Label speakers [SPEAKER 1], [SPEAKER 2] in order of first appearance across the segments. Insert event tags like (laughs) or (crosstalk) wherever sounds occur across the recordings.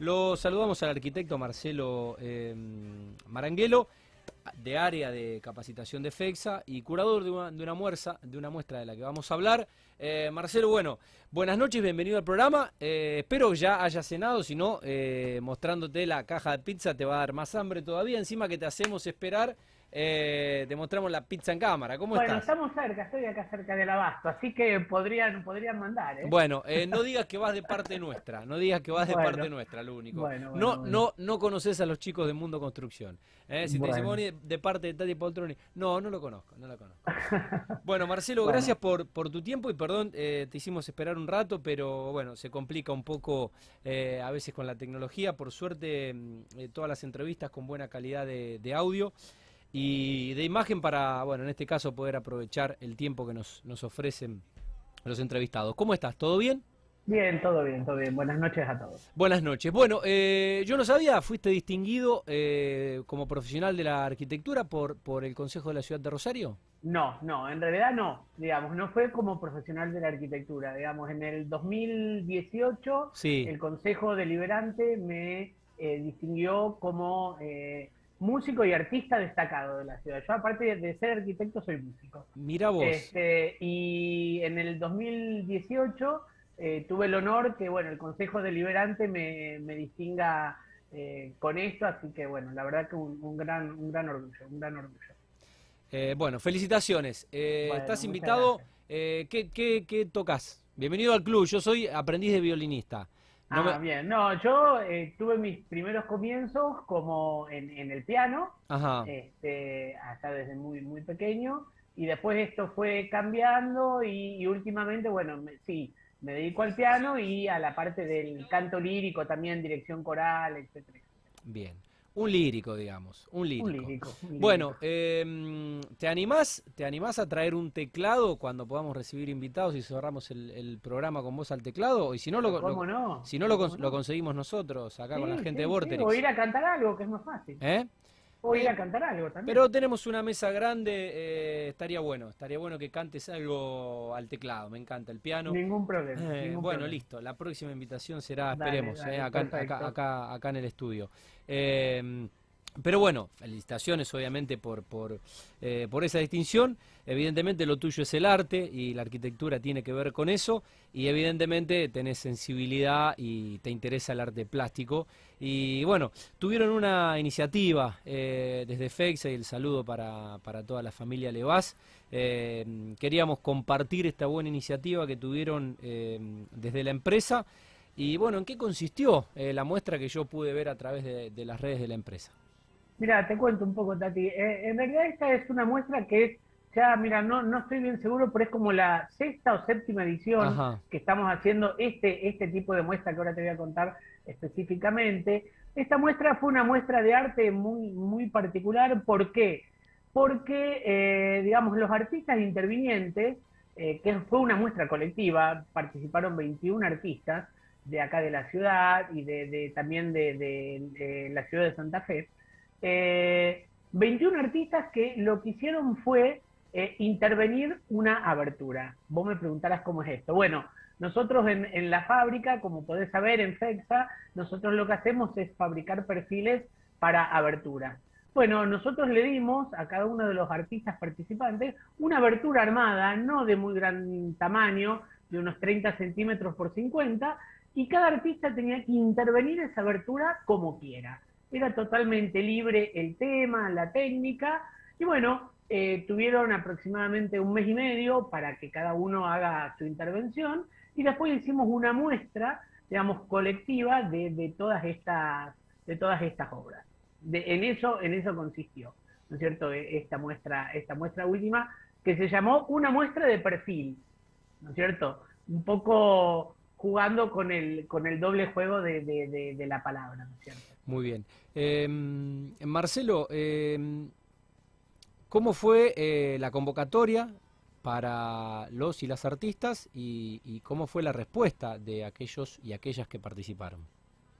[SPEAKER 1] Lo saludamos al arquitecto Marcelo eh, Maranguelo, de área de capacitación de FEXA y curador de una, de una, muestra, de la que vamos a hablar. Eh, Marcelo, bueno, buenas noches, bienvenido al programa. Eh, espero ya haya cenado, si no, eh, mostrándote la caja de pizza te va a dar más hambre todavía. Encima que te hacemos esperar eh, te mostramos la pizza en cámara. ¿Cómo
[SPEAKER 2] bueno,
[SPEAKER 1] estás?
[SPEAKER 2] estamos cerca, estoy acá cerca del abasto, así que podrían, podrían mandar. ¿eh?
[SPEAKER 1] Bueno, eh, no digas que vas de parte nuestra, no digas que vas de
[SPEAKER 2] Bueno.
[SPEAKER 1] parte nuestra, lo único.
[SPEAKER 2] Bueno, bueno,
[SPEAKER 1] no, no, no conoces a los chicos de Mundo Construcción. ¿eh? Si te "Vos de, parte de Tati Poltroni, no, no lo conozco, no la conozco. (laughs) Bueno, Marcelo, gracias por, por tu tiempo y perdón, te hicimos esperar un rato, pero bueno, se complica un poco a veces con la tecnología. Por suerte, mm, todas las entrevistas con buena calidad de, de audio y de imagen para, bueno, en este caso poder aprovechar el tiempo que nos, nos ofrecen los entrevistados. ¿Cómo estás? ¿Todo bien?
[SPEAKER 2] Bien, todo bien, todo bien. Buenas noches a todos.
[SPEAKER 1] Buenas noches. Bueno, eh, yo no sabía, fuiste distinguido eh, como profesional de la arquitectura por, por el Consejo de la Ciudad de Rosario.
[SPEAKER 2] No, no, en realidad no, digamos, no fue como profesional de la arquitectura, digamos, en el 2018
[SPEAKER 1] Sí.
[SPEAKER 2] el Consejo Deliberante me eh, distinguió como eh, músico y artista destacado de la ciudad. Yo aparte de- ser arquitecto soy músico.
[SPEAKER 1] Mira vos.
[SPEAKER 2] Este, y en el 2018 eh, tuve el honor que, bueno, el Consejo Deliberante me, me distinga eh, con esto, así que, bueno, la verdad que un, un gran, un gran orgullo, un gran orgullo.
[SPEAKER 1] Eh, bueno, felicitaciones. Eh,
[SPEAKER 2] Bueno,
[SPEAKER 1] estás invitado. Eh, ¿qué, qué, qué tocas? Bienvenido al club. Yo soy aprendiz de violinista. No
[SPEAKER 2] ah,
[SPEAKER 1] me-
[SPEAKER 2] bien. No, yo eh, tuve mis primeros comienzos como en, en el piano,
[SPEAKER 1] Ajá.
[SPEAKER 2] este, hasta desde muy, muy pequeño, y después esto fue cambiando y, y últimamente, bueno, me- sí, me dedico al piano y a la parte del canto lírico también, dirección coral, etcétera. etcétera.
[SPEAKER 1] Bien. Un lírico, digamos. Un lírico.
[SPEAKER 2] Un lírico. un lírico.
[SPEAKER 1] Bueno, eh, ¿te animás, ¿te animás a traer un teclado cuando podamos recibir invitados y cerramos el, el programa con vos al teclado? Y si no, lo,
[SPEAKER 2] ¿Cómo
[SPEAKER 1] lo-
[SPEAKER 2] no?
[SPEAKER 1] si no lo, cons-
[SPEAKER 2] ¿Cómo
[SPEAKER 1] lo conseguimos nosotros acá con la
[SPEAKER 2] Sí,
[SPEAKER 1] gente
[SPEAKER 2] sí,
[SPEAKER 1] de
[SPEAKER 2] sí,
[SPEAKER 1] Vorterix.
[SPEAKER 2] O ir a cantar algo, que es más fácil.
[SPEAKER 1] ¿Eh?
[SPEAKER 2] O ir a cantar algo también.
[SPEAKER 1] Pero tenemos una mesa grande, eh, estaría bueno, estaría bueno que cantes algo al teclado, me encanta el piano.
[SPEAKER 2] Ningún problema.
[SPEAKER 1] Eh,
[SPEAKER 2] ningún
[SPEAKER 1] bueno,
[SPEAKER 2] problema.
[SPEAKER 1] listo, la próxima invitación será, esperemos,
[SPEAKER 2] dale,
[SPEAKER 1] eh, acá, acá, acá, acá en el estudio. Pero bueno, felicitaciones obviamente por, por, eh, por esa distinción. Evidentemente lo tuyo es el arte y la arquitectura tiene que ver con eso. Y evidentemente tenés sensibilidad y te interesa el arte plástico. Y bueno, tuvieron una iniciativa eh, desde FEXA y el saludo para, toda la familia Levas. Eh, queríamos compartir esta buena iniciativa que tuvieron eh, desde la empresa. Y bueno, ¿en qué consistió la muestra que yo pude ver a través de las redes de la empresa?
[SPEAKER 2] Mira, te cuento un poco, Tati. Eh, en realidad esta es una muestra que es, ya, mira, no, no estoy bien seguro, pero es como la sexta o séptima edición
[SPEAKER 1] Ajá.
[SPEAKER 2] que estamos haciendo este, este tipo de muestra que ahora te voy a contar específicamente. Esta muestra fue una muestra de arte muy, muy particular. ¿Por qué? Porque, eh, digamos, los artistas intervinientes, eh, que fue una muestra colectiva, participaron 21 artistas de acá de la ciudad y de, de- también de, de- de la ciudad de Santa Fe. Eh, 21 artistas que lo que hicieron fue eh, intervenir una abertura. Vos me preguntarás cómo es esto. Bueno, nosotros en, en la fábrica, como podés saber, en FEXA, nosotros lo que hacemos es fabricar perfiles para aberturas. Bueno, nosotros le dimos a cada uno de los artistas participantes una abertura armada, no de muy gran tamaño, de unos 30 centímetros por 50, y cada artista tenía que intervenir esa abertura como quiera. Era totalmente libre el tema, la técnica, y bueno, eh, tuvieron aproximadamente un mes y medio para que cada uno haga su intervención, y después hicimos una muestra, digamos, colectiva de, todas estas, de todas estas obras. En eso, en eso consistió, ¿no es cierto? E- Esta muestra, esta muestra última, que se llamó una muestra de perfil, ¿no es cierto? Un poco jugando con el, con el doble juego de- de la palabra, ¿no es cierto?
[SPEAKER 1] Muy bien. Eh, Marcelo, eh, ¿cómo fue eh, la convocatoria para los y las artistas y, y cómo fue la respuesta de aquellos y aquellas que participaron?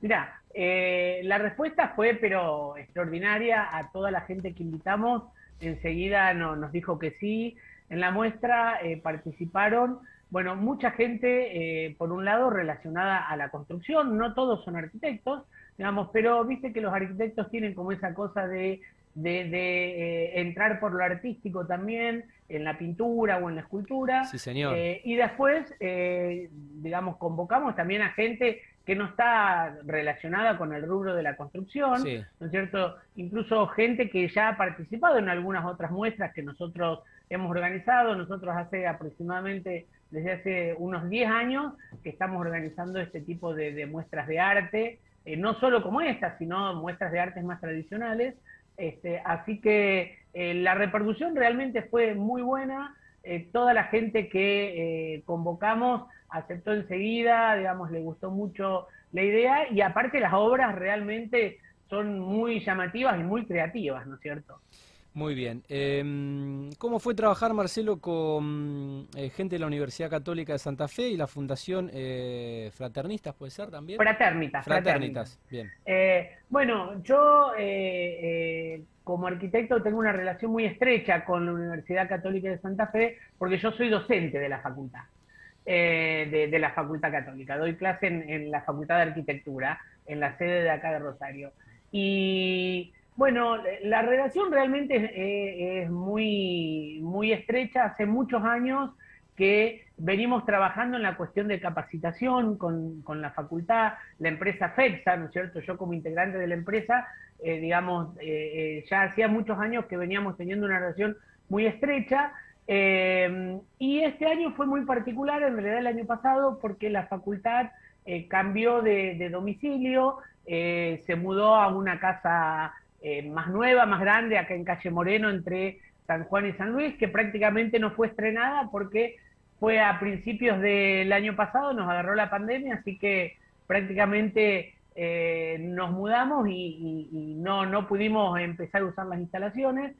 [SPEAKER 2] Mirá, eh, la respuesta fue pero extraordinaria a toda la gente que invitamos. Enseguida no- nos dijo que sí. En la muestra eh, participaron bueno, mucha gente, por un lado, relacionada a la construcción, no todos son arquitectos, digamos, pero viste que los arquitectos tienen como esa cosa de de, de entrar por lo artístico también, en la pintura o en la escultura.
[SPEAKER 1] Sí, señor.
[SPEAKER 2] y después, digamos, convocamos también a gente que no está relacionada con el rubro de la construcción, ¿no es cierto? Incluso gente que ya ha participado en algunas otras muestras que nosotros hemos organizado, nosotros hace aproximadamente, desde hace unos 10 años, que estamos organizando este tipo de, muestras de arte, eh, no solo como esta, sino muestras de artes más tradicionales, este, así que eh, la repercusión realmente fue muy buena, eh, toda la gente que convocamos aceptó enseguida, digamos, le gustó mucho la idea. Y aparte las obras realmente son muy llamativas y muy creativas, ¿no es cierto?
[SPEAKER 1] Muy bien. Em, ¿Cómo fue trabajar, Marcelo, con eh, gente de la Universidad Católica de Santa Fe y la Fundación eh, Fraternistas, puede ser también?
[SPEAKER 2] Fraternitas.
[SPEAKER 1] Fraternitas, bien.
[SPEAKER 2] Eh, bueno, yo como arquitecto tengo una relación muy estrecha con la Universidad Católica de Santa Fe porque yo soy docente de la facultad. Eh, de, la Facultad Católica. Doy clase en, la Facultad de Arquitectura, en la sede de acá de Rosario. Y bueno, la relación realmente es, muy, muy estrecha. Hace muchos años que venimos trabajando en la cuestión de capacitación con, la facultad, la empresa FEXA, ¿no es cierto? Yo como integrante de la empresa, eh, digamos, eh, ya hacía muchos años que veníamos teniendo una relación muy estrecha eh, y este año fue muy particular, en realidad el año pasado, porque la facultad eh, cambió de, domicilio, eh, se mudó a una casa más nueva, más grande, acá en Calle Moreno, entre San Juan y San Luis, que prácticamente no fue estrenada porque fue a principios del año pasado, nos agarró la pandemia, así que prácticamente nos mudamos y, no, no pudimos empezar a usar las instalaciones.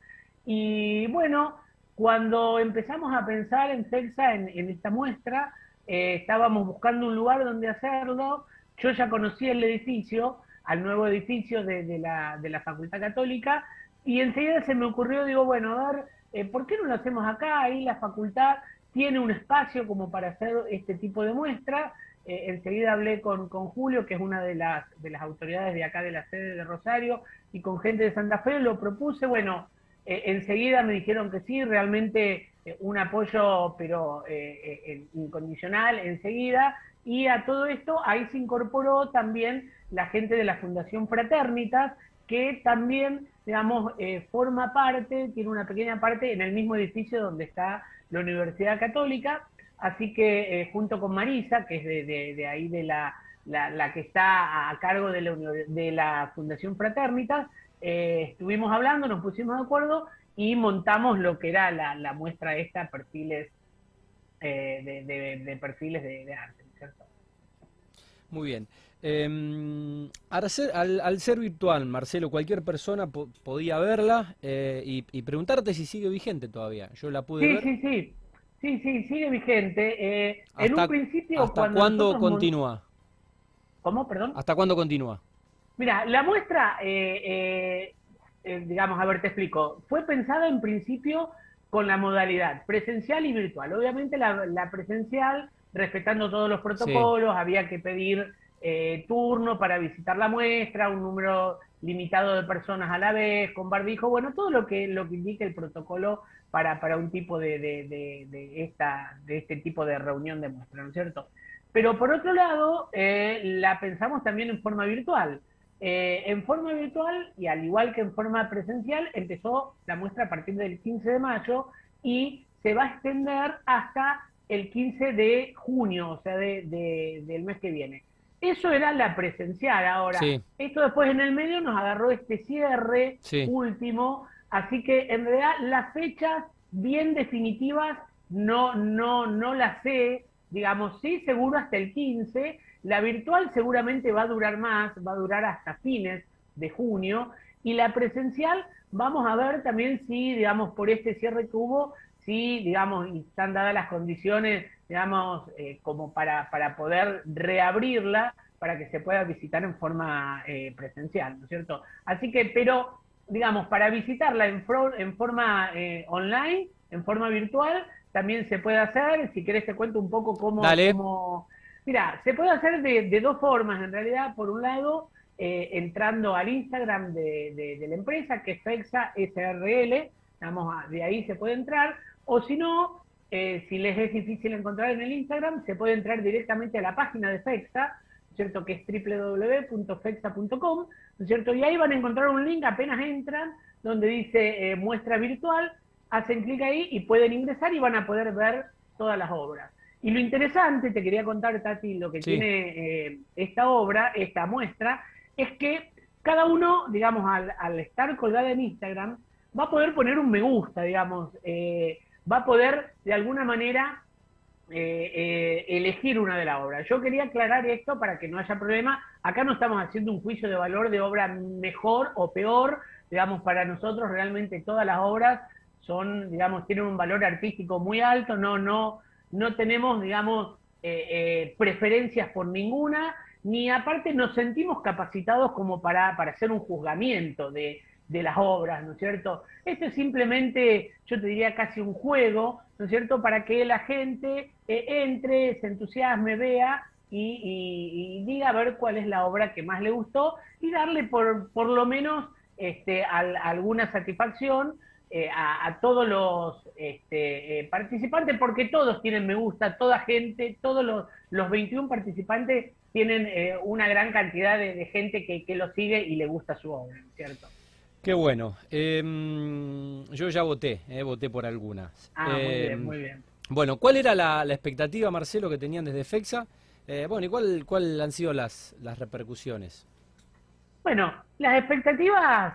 [SPEAKER 2] Y bueno, cuando empezamos a pensar en CEXA, en, esta muestra, eh, estábamos buscando un lugar donde hacerlo. Yo ya conocía el edificio, al nuevo edificio de, la, de la, Facultad Católica, y enseguida se me ocurrió, digo, bueno, a ver, eh, ¿por qué no lo hacemos acá? Ahí la facultad tiene un espacio como para hacer este tipo de muestra. Eh, enseguida hablé con, con, Julio, que es una de las, de las autoridades de acá de la sede de Rosario, y con gente de Santa Fe, lo propuse, bueno, eh, enseguida me dijeron que sí, realmente un apoyo, pero incondicional, enseguida. Y a todo esto ahí se incorporó también la gente de la Fundación Fraternitas, que también, digamos, forma parte, tiene una pequeña parte en el mismo edificio donde está la Universidad Católica. Así que junto con Marisa, que es de, ahí de la, la, que está a cargo de la, de la Fundación Fraternitas, eh, estuvimos hablando, nos pusimos de acuerdo y montamos lo que era la, muestra esta, perfiles eh, de, perfiles de, arte, ¿cierto?
[SPEAKER 1] Muy bien. Em, al, ser, virtual, Marcelo, cualquier persona podía verla eh, y, preguntarte si sigue vigente todavía. Yo la pude ver.
[SPEAKER 2] Sí, sí, sí. Sí, sigue vigente. en un principio,
[SPEAKER 1] ¿Hasta cuándo continúa?
[SPEAKER 2] ¿Cómo, perdón?
[SPEAKER 1] ¿Hasta cuándo continúa?
[SPEAKER 2] Mira, la muestra, eh, eh, eh, digamos, a ver, te explico, fue pensada en principio con la modalidad presencial y virtual. Obviamente la, presencial, respetando todos los protocolos, había que pedir turno para visitar la muestra, un número limitado de personas a la vez, con barbijo, bueno, todo lo que, lo que indica el protocolo para, para un tipo de, de, esta, de este tipo de reunión de muestra, ¿no es cierto? Pero por otro lado, la pensamos también en forma virtual. Eh, en forma virtual y al igual que en forma presencial, empezó la muestra a partir del 15 de mayo y se va a extender hasta el 15 de junio, o sea, de, del mes que viene. Eso era la presencial. Ahora, esto después en el medio nos agarró este cierre último, así que en realidad las fechas bien definitivas no, no, no las sé, digamos, sí, seguro hasta el 15, la virtual seguramente va a durar más, va a durar hasta fines de junio, y la presencial vamos a ver también si, digamos, por este cierre que hubo, si, digamos, están dadas las condiciones, digamos, eh, como para, para poder reabrirla para que se pueda visitar en forma eh, presencial, ¿no es cierto? Así que, pero, digamos, para visitarla en, en forma eh, online, en forma virtual, también se puede hacer. Si querés te cuento un poco cómo...
[SPEAKER 1] Dale.
[SPEAKER 2] Mira, se puede hacer de, dos formas en realidad. Por un lado, eh, entrando al Instagram de, la empresa, que es FEXA SRL, de ahí se puede entrar. O si no, eh, si les es difícil encontrar en el Instagram, se puede entrar directamente a la página de FEXA, ¿cierto? Que es www.fexa.com, ¿no es cierto? Y ahí van a encontrar un link apenas entran, donde dice eh, muestra virtual, hacen clic ahí y pueden ingresar y van a poder ver todas las obras. Y lo interesante, te quería contar, Tati, lo que tiene eh, esta obra, esta muestra, es que cada uno, digamos, al, estar colgada en Instagram, va a poder poner un me gusta, digamos, eh, va a poder de alguna manera eh, elegir una de las obras. Yo quería aclarar esto para que no haya problema. Acá no estamos haciendo un juicio de valor de obra mejor o peor, digamos, para nosotros realmente todas las obras son, digamos, tienen un valor artístico muy alto, no, no, no tenemos, digamos, eh, eh, preferencias por ninguna, ni aparte nos sentimos capacitados como para, para hacer un juzgamiento de, las obras, ¿no es cierto? Esto es simplemente, yo te diría casi un juego, ¿no es cierto?, para que la gente eh, entre, se entusiasme, vea y, diga a ver cuál es la obra que más le gustó y darle por, por lo menos este, alguna satisfacción eh, a, todos los este, eh, participantes, porque todos tienen me gusta, toda gente, todos los, los 21 participantes tienen eh, una gran cantidad de, gente que, que, lo sigue y le gusta su obra, ¿cierto?
[SPEAKER 1] Qué bueno. Em, yo ya voté, voté por algunas.
[SPEAKER 2] Ah, muy bien, em, muy bien.
[SPEAKER 1] Bueno, ¿cuál era la, expectativa, Marcelo, que tenían desde FEXA? bueno, ¿y cuál, cuál han sido las, las repercusiones?
[SPEAKER 2] Bueno, las expectativas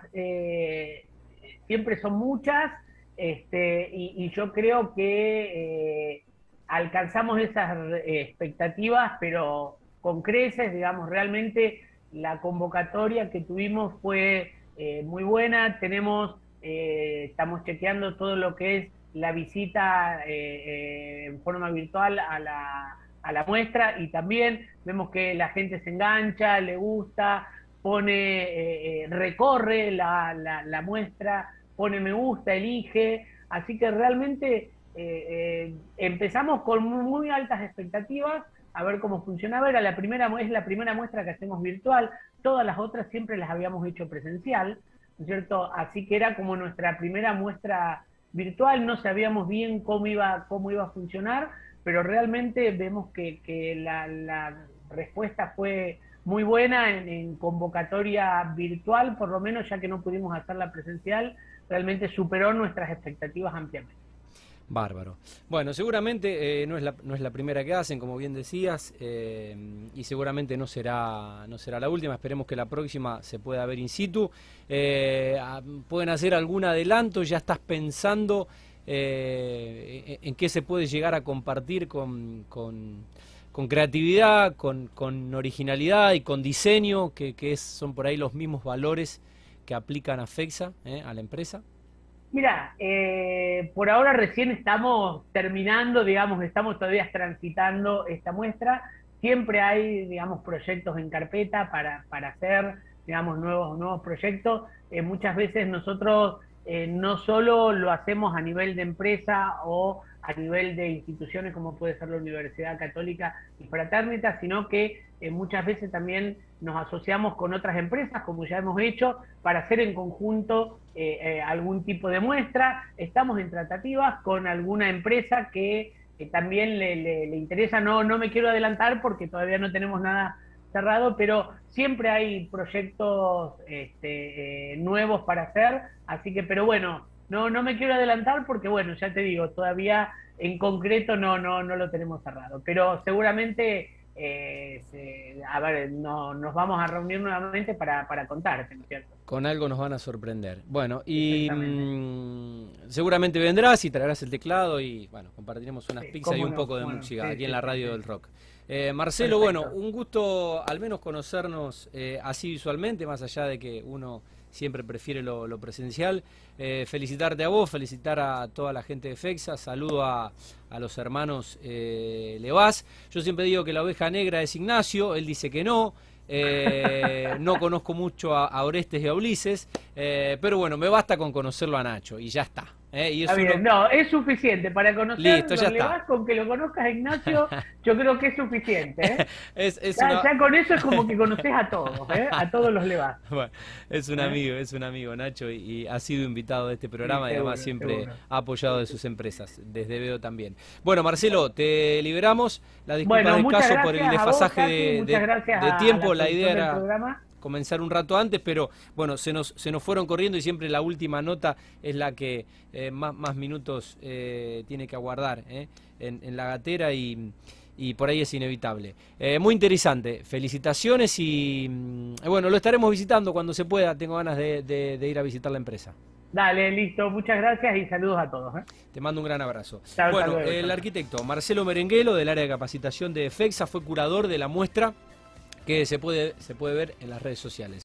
[SPEAKER 2] siempre son muchas, este, y, yo creo que eh, alcanzamos esas expectativas, pero con creces, digamos, realmente la convocatoria que tuvimos fue eh, muy buena, tenemos, eh, estamos chequeando todo lo que es la visita en forma virtual a la, a la muestra y también vemos que la gente se engancha, le gusta, pone, recorre la, la muestra, pone me gusta, elige, así que realmente eh, eh, empezamos con muy, altas expectativas a ver cómo funcionaba, era la primera, es la primera muestra que hacemos virtual, todas las otras siempre las habíamos hecho presencial, ¿no es cierto? Así que era como nuestra primera muestra virtual, no sabíamos bien cómo iba, cómo iba a funcionar, pero realmente vemos que, la, respuesta fue muy buena en, en, convocatoria virtual, por lo menos ya que no pudimos hacerla presencial, realmente superó nuestras expectativas ampliamente.
[SPEAKER 1] Bárbaro. Bueno, seguramente eh, no, es la, no es la primera que hacen, como bien decías, eh, y seguramente no será, no será la última. Esperemos que la próxima se pueda ver in situ. Eh, ¿Pueden hacer algún adelanto? ¿Ya estás pensando en qué se puede llegar a compartir con, con, creatividad, con, con, originalidad y con diseño, que, son por ahí los mismos valores que aplican a FEXA, a la empresa?
[SPEAKER 2] Mira, eh, por ahora recién estamos terminando, digamos, estamos todavía transitando esta muestra. Siempre hay, digamos, proyectos en carpeta para, para hacer, digamos, nuevos, nuevos proyectos. Eh, muchas veces nosotros no solo lo hacemos a nivel de empresa o a nivel de instituciones como puede ser la Universidad Católica y Fraternita, sino que eh, muchas veces también nos asociamos con otras empresas, como ya hemos hecho, para hacer en conjunto eh, eh, algún tipo de muestra. Estamos en tratativas con alguna empresa que también le, interesa, no, no me quiero adelantar porque todavía no tenemos nada cerrado, pero siempre hay proyectos este, nuevos para hacer, así que, pero bueno, no, no me quiero adelantar porque, bueno, ya te digo, todavía en concreto no, no, no lo tenemos cerrado. Pero seguramente, eh, a ver, no, nos vamos a reunir nuevamente para, para contarte, ¿no es cierto?
[SPEAKER 1] Con algo nos van a sorprender. Bueno, y mm, seguramente vendrás y traerás el teclado y, bueno, compartiremos unas pizzas y un poco de música aquí en la radio del rock. Eh, Marcelo, bueno, un gusto al menos conocernos eh, así visualmente, más allá de que uno siempre prefiere lo, presencial. Eh, felicitarte a vos, felicitar a toda la gente de FEXA, saludo a, los hermanos eh, Levás. Yo siempre digo que la oveja negra es Ignacio, él dice que no. Eh, no conozco mucho a, Orestes y a Ulises, pero bueno, me basta con conocerlo a Nacho y ya está. ¿Eh? Y es
[SPEAKER 2] Está bien, no, es suficiente para conocer
[SPEAKER 1] Listo, ya está.
[SPEAKER 2] Con que lo conozcas Ignacio, (laughs) yo creo que es suficiente. ¿eh? (laughs)
[SPEAKER 1] es, es
[SPEAKER 2] Ya,
[SPEAKER 1] una-
[SPEAKER 2] ya con eso es como que (laughs) conoces a todos, ¿eh? a todos los Levas.
[SPEAKER 1] Bueno, es un
[SPEAKER 2] ¿Eh?
[SPEAKER 1] amigo, es un amigo Nacho y, y ha sido invitado de este programa y
[SPEAKER 2] seguro,
[SPEAKER 1] además siempre
[SPEAKER 2] seguro.
[SPEAKER 1] ha apoyado de sus empresas, desde Veo también. Bueno, Marcelo, te liberamos. La disculpa
[SPEAKER 2] Bueno,
[SPEAKER 1] del caso por el
[SPEAKER 2] vos,
[SPEAKER 1] desfasaje
[SPEAKER 2] Tati,
[SPEAKER 1] de, de- de tiempo. La
[SPEAKER 2] producción
[SPEAKER 1] idea era
[SPEAKER 2] programa.
[SPEAKER 1] Comenzar un rato antes, pero bueno, se nos, se nos fueron corriendo y siempre la última nota es la que eh, más, más minutos eh, tiene que aguardar ¿eh? en, en la gatera y, y por ahí es inevitable. Muy interesante, felicitaciones y mm, bueno, lo estaremos visitando cuando se pueda, tengo ganas de, de- de ir a visitar la empresa.
[SPEAKER 2] Dale, listo, muchas gracias y saludos a todos. ¿eh?
[SPEAKER 1] Te mando un gran abrazo.
[SPEAKER 2] Hasta
[SPEAKER 1] bueno,
[SPEAKER 2] luego,
[SPEAKER 1] el arquitecto Marcelo Merenguelo del área de capacitación de FEXA fue curador de la muestra que se puede, se puede ver en las redes sociales.